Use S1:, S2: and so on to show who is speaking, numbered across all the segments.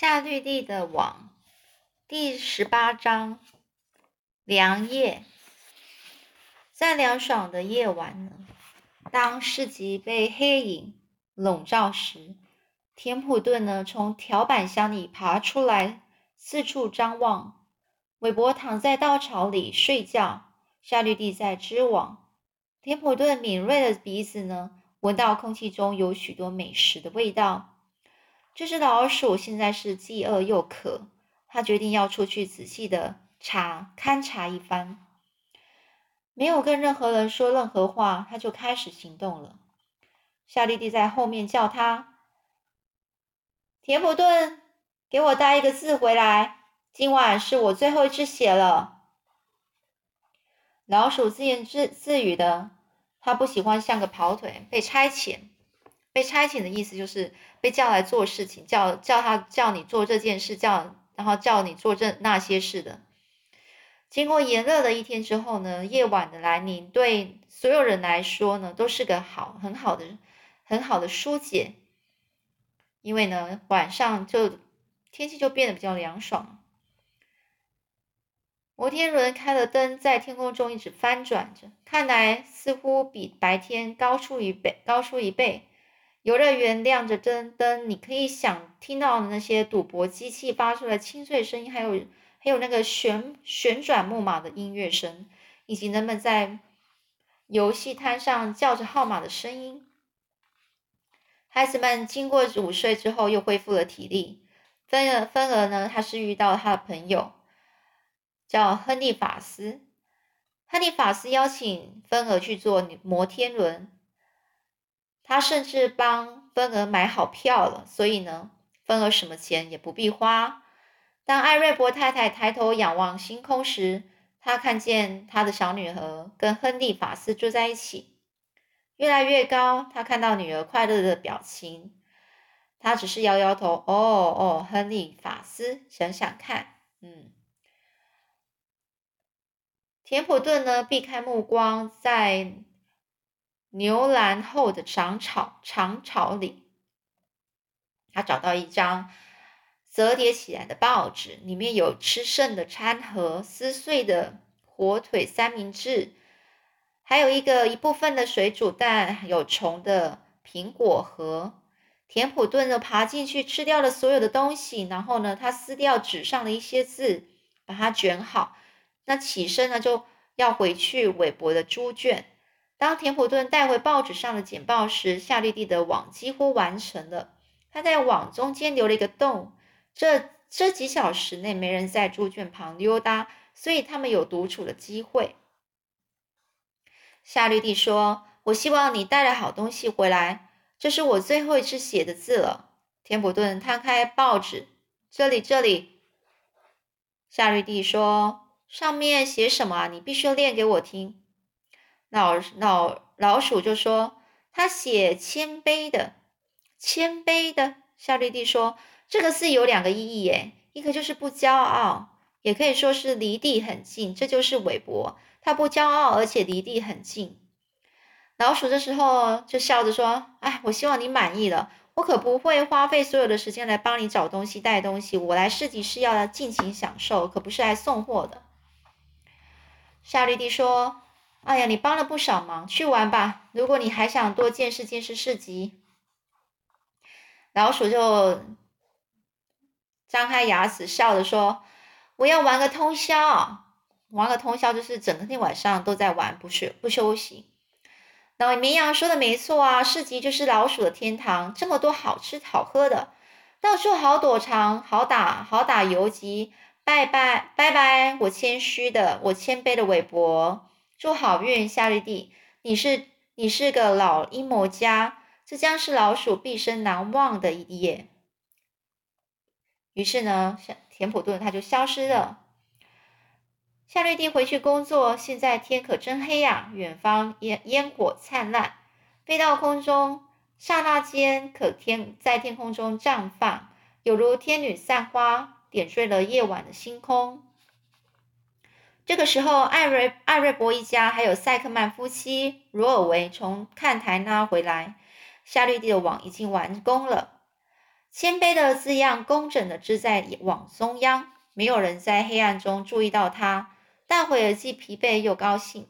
S1: 夏绿蒂的网第十八章凉夜。在凉爽的夜晚呢，当市集被黑影笼罩时，田普顿呢从条板箱里爬出来，四处张望。韦伯躺在稻草里睡觉，夏绿蒂在织网。田普顿敏锐的鼻子呢，闻到空气中有许多美食的味道。这只老鼠现在是既饿又渴，它决定要出去仔细的查勘察一番。没有跟任何人说任何话，它就开始行动了。夏利蒂在后面叫他：“田普顿，给我带一个字回来。今晚是我最后一只血了。”老鼠自言自自语的，他不喜欢像个跑腿被差遣。被差遣的意思就是被叫来做事情，叫叫他叫你做这件事，叫然后叫你做这那些事的。经过炎热的一天之后呢，夜晚的来临对所有人来说呢，都是个好很好的很好的疏解，因为呢晚上就天气就变得比较凉爽。摩天轮开了灯，在天空中一直翻转着，看来似乎比白天高出一倍，高出一倍。游乐园亮着灯灯，你可以想听到的那些赌博机器发出的清脆声音，还有还有那个旋旋转木马的音乐声，以及人们在游戏摊上叫着号码的声音。孩子们经过午睡之后又恢复了体力。芬儿芬儿呢，他是遇到他的朋友叫亨利法斯，亨利法斯邀请芬儿去坐摩天轮。他甚至帮芬儿买好票了，所以呢，芬儿什么钱也不必花。当艾瑞博太太抬头仰望星空时，她看见她的小女儿跟亨利法斯住在一起，越来越高。她看到女儿快乐的表情，她只是摇摇头。哦哦，亨利法斯，想想看，嗯，田普顿呢，避开目光，在。牛栏后的长草长草里，他找到一张折叠起来的报纸，里面有吃剩的餐盒、撕碎的火腿三明治，还有一个一部分的水煮蛋、有虫的苹果核。田普顿呢，爬进去吃掉了所有的东西，然后呢，他撕掉纸上的一些字，把它卷好。那起身呢，就要回去韦伯的猪圈。当田普顿带回报纸上的简报时，夏绿蒂的网几乎完成了。他在网中间留了一个洞。这这几小时内没人在猪圈旁溜达，所以他们有独处的机会。夏绿蒂说：“我希望你带了好东西回来。这是我最后一次写的字了。”田普顿摊开报纸，这里，这里。夏绿蒂说：“上面写什么啊？你必须练给我听。”老老老鼠就说：“他写谦卑的，谦卑的。”夏绿蒂说：“这个字有两个意义，耶，一个就是不骄傲，也可以说是离地很近。这就是韦伯，他不骄傲，而且离地很近。”老鼠这时候就笑着说：“哎，我希望你满意了。我可不会花费所有的时间来帮你找东西、带东西。我来市集是要尽情享受，可不是来送货的。”夏绿蒂说。哎呀，你帮了不少忙，去玩吧。如果你还想多见识见识市集，老鼠就张开牙齿笑着说：“我要玩个通宵，玩个通宵就是整个天晚上都在玩，不是不休息。”老绵羊说的没错啊，市集就是老鼠的天堂，这么多好吃好喝的，到处好躲藏，好打好打游击。拜拜拜拜，我谦虚的，我谦卑的韦伯。祝好运，夏绿蒂，你是你是个老阴谋家，这将是老鼠毕生难忘的一夜。于是呢，田普顿他就消失了。夏绿蒂回去工作，现在天可真黑呀！远方烟烟火灿烂，飞到空中，刹那间可天在天空中绽放，有如天女散花，点缀了夜晚的星空。这个时候，艾瑞艾瑞博一家还有塞克曼夫妻罗尔维从看台拉回来，夏绿蒂的网已经完工了。谦卑的字样工整的织在网中央，没有人在黑暗中注意到他。大伙儿既疲惫又高兴。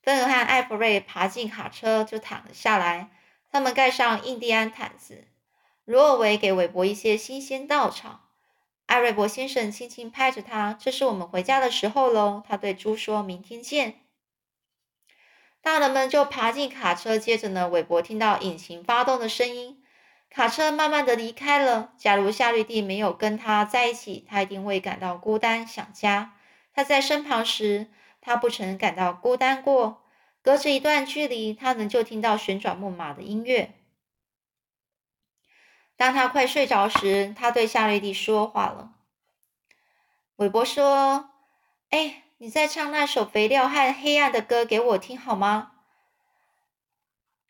S1: 芬尔和艾弗瑞爬进卡车就躺了下来，他们盖上印第安毯子。罗尔维给韦伯一些新鲜稻草。艾瑞伯先生轻轻拍着他：“这是我们回家的时候喽。”他对猪说：“明天见。”大人们就爬进卡车。接着呢，韦伯听到引擎发动的声音，卡车慢慢的离开了。假如夏绿蒂没有跟他在一起，他一定会感到孤单，想家。他在身旁时，他不曾感到孤单过。隔着一段距离，他仍旧听到旋转木马的音乐。当他快睡着时，他对夏绿蒂说话了。韦伯说：“哎，你在唱那首肥料和黑暗的歌给我听好吗？”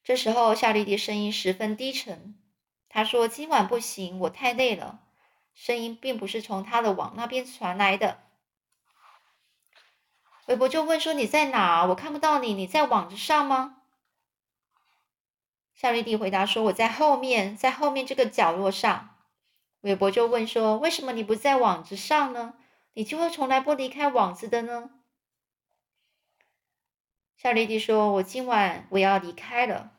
S1: 这时候，夏绿蒂声音十分低沉。他说：“今晚不行，我太累了。”声音并不是从他的网那边传来的。韦伯就问说：“你在哪？我看不到你，你在网子上吗？”夏绿蒂回答说：“我在后面，在后面这个角落上。”韦伯就问说：“为什么你不在网子上呢？你就会从来不离开网子的呢？”夏绿蒂说：“我今晚我要离开了。”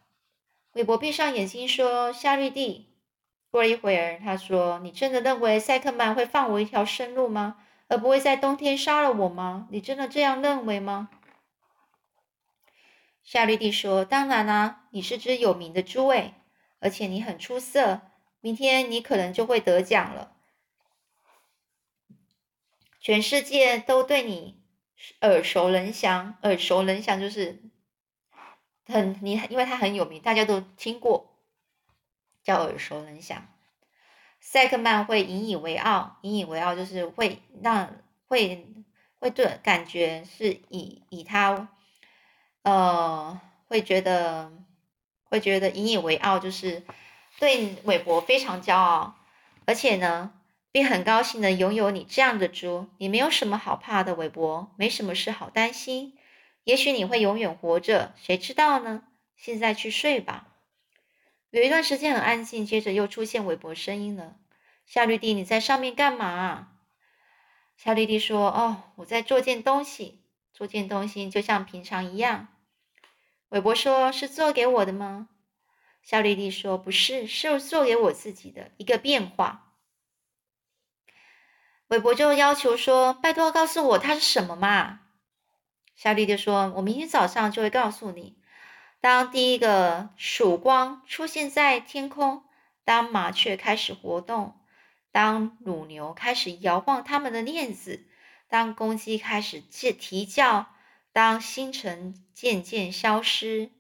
S1: 韦伯闭上眼睛说：“夏绿蒂。”过了一会儿，他说：“你真的认为塞克曼会放我一条生路吗？而不会在冬天杀了我吗？你真的这样认为吗？”夏绿蒂说：“当然啦，你是只有名的猪诶，而且你很出色。明天你可能就会得奖了，全世界都对你耳熟能详。耳熟能详就是很你，因为他很有名，大家都听过，叫耳熟能详。塞克曼会引以为傲，引以为傲就是会让会会对感觉是以以他。”呃，会觉得会觉得引以为傲，就是对韦伯非常骄傲，而且呢，并很高兴的拥有你这样的猪。你没有什么好怕的，韦伯，没什么事好担心。也许你会永远活着，谁知道呢？现在去睡吧。有一段时间很安静，接着又出现韦伯声音了：“夏绿蒂，你在上面干嘛？”夏绿蒂说：“哦，我在做件东西，做件东西就像平常一样。”韦伯说：“是做给我的吗？”夏绿蒂说：“不是，是做给我自己的一个变化。”韦伯就要求说：“拜托，告诉我它是什么嘛？”夏绿蒂说：“我明天早上就会告诉你。当第一个曙光出现在天空，当麻雀开始活动，当乳牛开始摇晃它们的链子，当公鸡开始啼啼叫。”当星辰渐渐消失，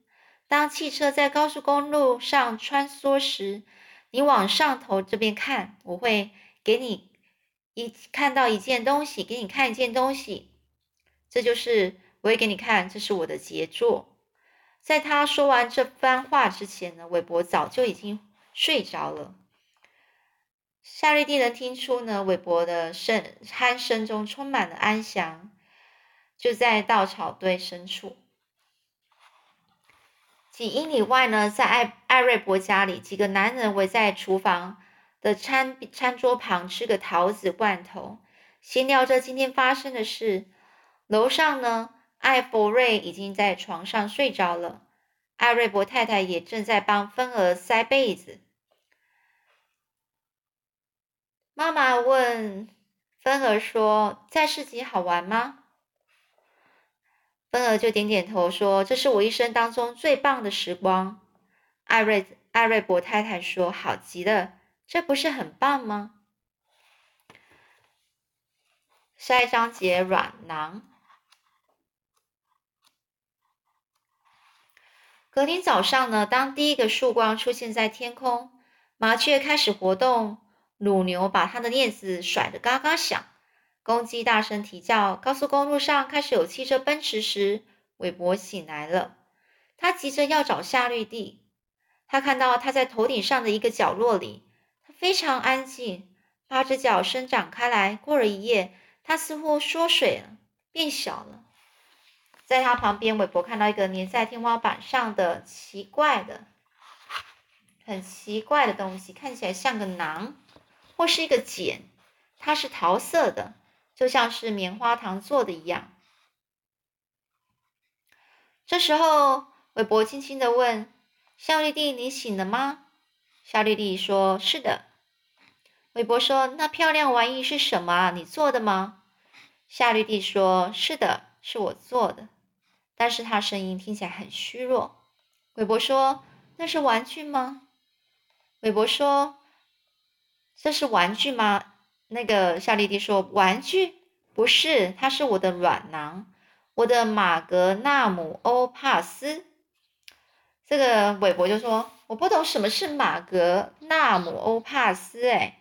S1: 当汽车在高速公路上穿梭时，你往上头这边看，我会给你一看到一件东西，给你看一件东西。这就是我会给你看，这是我的杰作。在他说完这番话之前呢，韦伯早就已经睡着了。夏绿蒂能听出呢，韦伯的声鼾声中充满了安详。就在稻草堆深处，几英里外呢，在艾艾瑞伯家里，几个男人围在厨房的餐餐桌旁吃个桃子罐头，闲聊着今天发生的事。楼上呢，艾弗瑞已经在床上睡着了，艾瑞伯太太也正在帮芬儿塞被子。妈妈问芬儿说：“在市集好玩吗？”芬儿就点点头说：“这是我一生当中最棒的时光。”艾瑞艾瑞伯太太说：“好极了，这不是很棒吗？”下一章节软囊。隔天早上呢，当第一个曙光出现在天空，麻雀开始活动，乳牛把它的链子甩得嘎嘎响。公鸡大声啼叫，高速公路上开始有汽车奔驰时，韦伯醒来了。他急着要找夏绿蒂。他看到他在头顶上的一个角落里，他非常安静，八只脚伸展开来。过了一夜，他似乎缩水了，变小了。在他旁边，韦伯看到一个粘在天花板上的奇怪的、很奇怪的东西，看起来像个囊，或是一个茧。它是桃色的，就像是棉花糖做的一样。这时候，韦伯轻轻的问：“夏绿蒂，你醒了吗？”夏绿蒂说：“是的。”韦伯说：“那漂亮玩意是什么啊？你做的吗？”夏绿蒂说：“是的，是我做的。”但是他声音听起来很虚弱。韦伯说：“那是玩具吗？”韦伯说：“这是玩具吗？”那个夏绿蒂说：“玩具不是，它是我的软囊。”我的马格纳姆欧帕斯，这个韦伯就说：“我不懂什么是马格纳姆欧帕斯。”哎，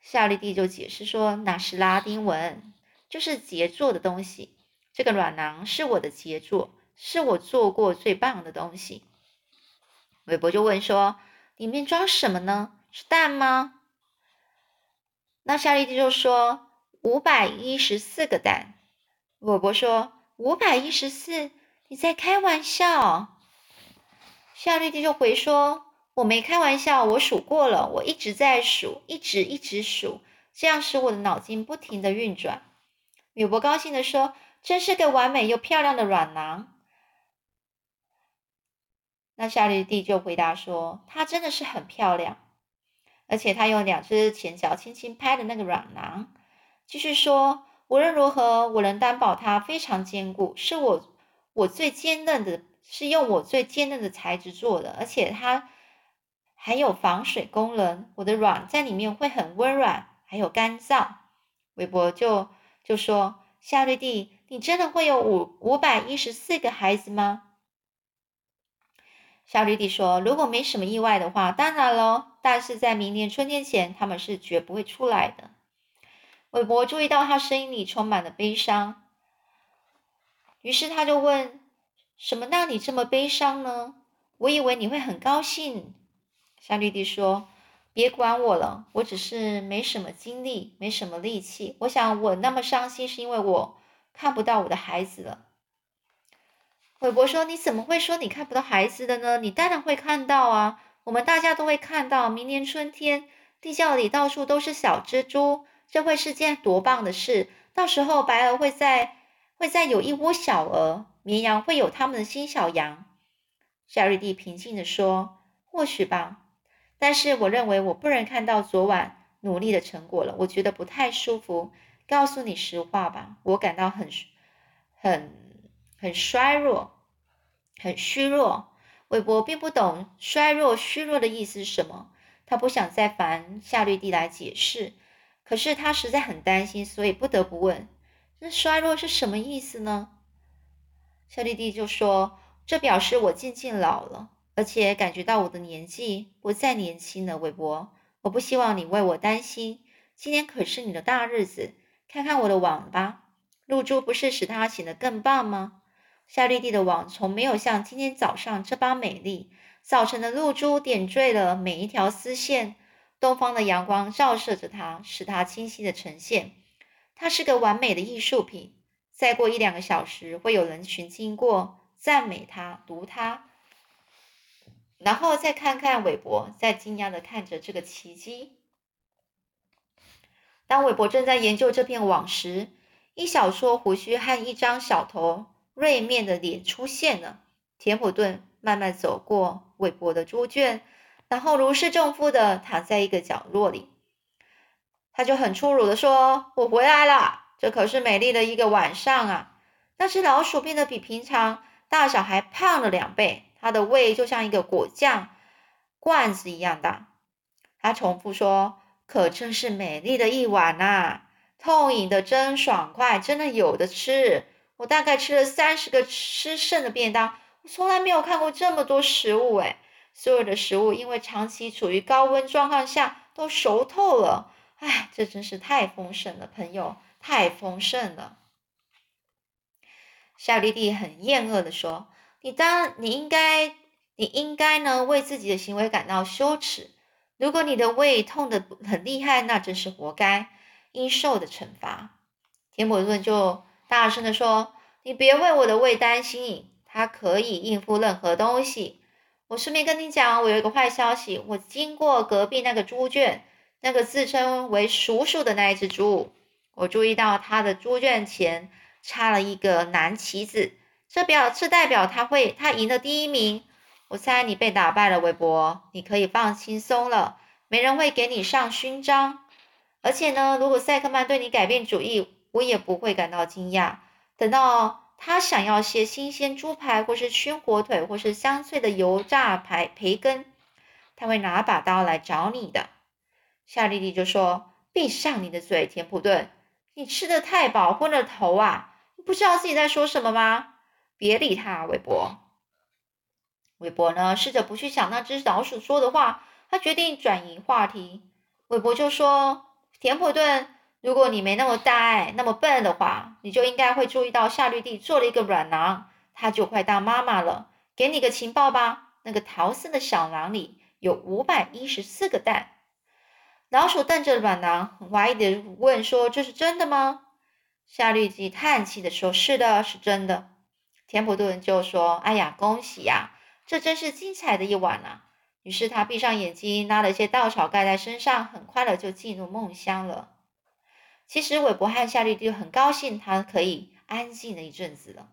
S1: 夏绿蒂就解释说：“那是拉丁文，就是杰作的东西。这个软囊是我的杰作，是我做过最棒的东西。”韦伯就问说：“里面装什么呢？是蛋吗？”那夏绿蒂就说：“五百一十四个蛋。”韦伯说。五百一十四，你在开玩笑？夏绿蒂就回说：“我没开玩笑，我数过了，我一直在数，一直一直数，这样使我的脑筋不停的运转。”韦伯高兴的说：“真是个完美又漂亮的软囊。”那夏绿蒂就回答说：“它真的是很漂亮，而且他用两只前脚轻轻拍的那个软囊。”继续说。无论如何，我能担保它非常坚固，是我我最坚韧的，是用我最坚韧的材质做的，而且它还有防水功能。我的软在里面会很温软，还有干燥。韦伯就就说：“夏绿蒂，你真的会有五五百一十四个孩子吗？”夏绿蒂说：“如果没什么意外的话，当然喽。但是在明年春天前，他们是绝不会出来的。”韦伯注意到他声音里充满了悲伤，于是他就问：“什么让你这么悲伤呢？”我以为你会很高兴。夏绿蒂说：“别管我了，我只是没什么精力，没什么力气。我想我那么伤心，是因为我看不到我的孩子了。”韦伯说：“你怎么会说你看不到孩子的呢？你当然会看到啊！我们大家都会看到。明年春天，地窖里到处都是小蜘蛛。”这会是件多棒的事！到时候白鹅会在会在有一窝小鹅，绵羊会有他们的新小羊。夏瑞蒂平静地说：“或许吧，但是我认为我不能看到昨晚努力的成果了。我觉得不太舒服。告诉你实话吧，我感到很很很衰弱，很虚弱。”韦伯并不懂衰弱、虚弱的意思是什么，他不想再烦夏绿蒂来解释。可是他实在很担心，所以不得不问：“那衰弱是什么意思呢？”夏绿蒂就说：“这表示我渐渐老了，而且感觉到我的年纪不再年轻了。”韦伯，我不希望你为我担心。今天可是你的大日子，看看我的网吧，露珠不是使它显得更棒吗？夏绿蒂的网从没有像今天早上这般美丽。早晨的露珠点缀了每一条丝线。东方的阳光照射着它，使它清晰的呈现。它是个完美的艺术品。再过一两个小时，会有人群经过，赞美它，读它，然后再看看韦伯，在惊讶的看着这个奇迹。当韦伯正在研究这片网时，一小撮胡须和一张小头锐面的脸出现了。田普顿慢慢走过韦伯的猪圈。然后如释重负的躺在一个角落里，他就很粗鲁的说：“我回来了，这可是美丽的一个晚上啊！”那只老鼠变得比平常大小还胖了两倍，它的胃就像一个果酱罐子一样大。他重复说：“可真是美丽的一晚呐，痛饮的真爽快，真的有的吃。我大概吃了三十个吃剩的便当，我从来没有看过这么多食物哎。”所有的食物因为长期处于高温状况下都熟透了，哎，这真是太丰盛了，朋友，太丰盛了。夏绿蒂很厌恶的说：“你当你应该，你应该呢为自己的行为感到羞耻。如果你的胃痛得很厉害，那真是活该，应受的惩罚。”田伯顿就大声的说：“你别为我的胃担心，它可以应付任何东西。”我顺便跟你讲，我有一个坏消息。我经过隔壁那个猪圈，那个自称为叔叔的那一只猪，我注意到他的猪圈前插了一个蓝旗子，这表这代表他会他赢了第一名。我猜你被打败了，韦伯，你可以放轻松了，没人会给你上勋章。而且呢，如果赛克曼对你改变主意，我也不会感到惊讶。等到。他想要些新鲜猪排，或是熏火腿，或是香脆的油炸排培根，他会拿把刀来找你的。夏丽丽就说：“闭上你的嘴，田普顿，你吃的太饱，昏了头啊！你不知道自己在说什么吗？别理他，韦伯。”韦伯呢，试着不去想那只老鼠说的话，他决定转移话题。韦伯就说：“田普顿。”如果你没那么大爱、那么笨的话，你就应该会注意到夏绿蒂做了一个软囊，它就快当妈妈了。给你个情报吧，那个桃色的小囊里有五百一十四个蛋。老鼠瞪着软囊，很怀疑的问说：“这是真的吗？”夏绿蒂叹气的说：“是的，是真的。”田普顿就说：“哎呀，恭喜呀，这真是精彩的一晚啊！”于是他闭上眼睛，拿了一些稻草盖在身上，很快的就进入梦乡了。其实韦伯和夏绿蒂很高兴，他可以安静了一阵子了。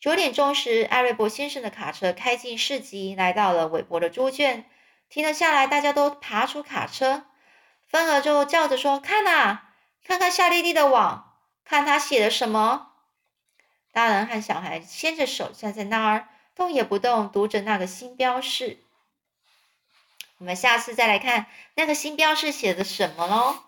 S1: 九点钟时，艾瑞伯先生的卡车开进市集，来到了韦伯的猪圈，停了下来。大家都爬出卡车，芬儿就叫着说：“看呐，看看夏绿蒂的网，看他写了什么。”大人和小孩牵着手站在那儿，动也不动，读着那个新标示。我们下次再来看那个新标示写的什么喽。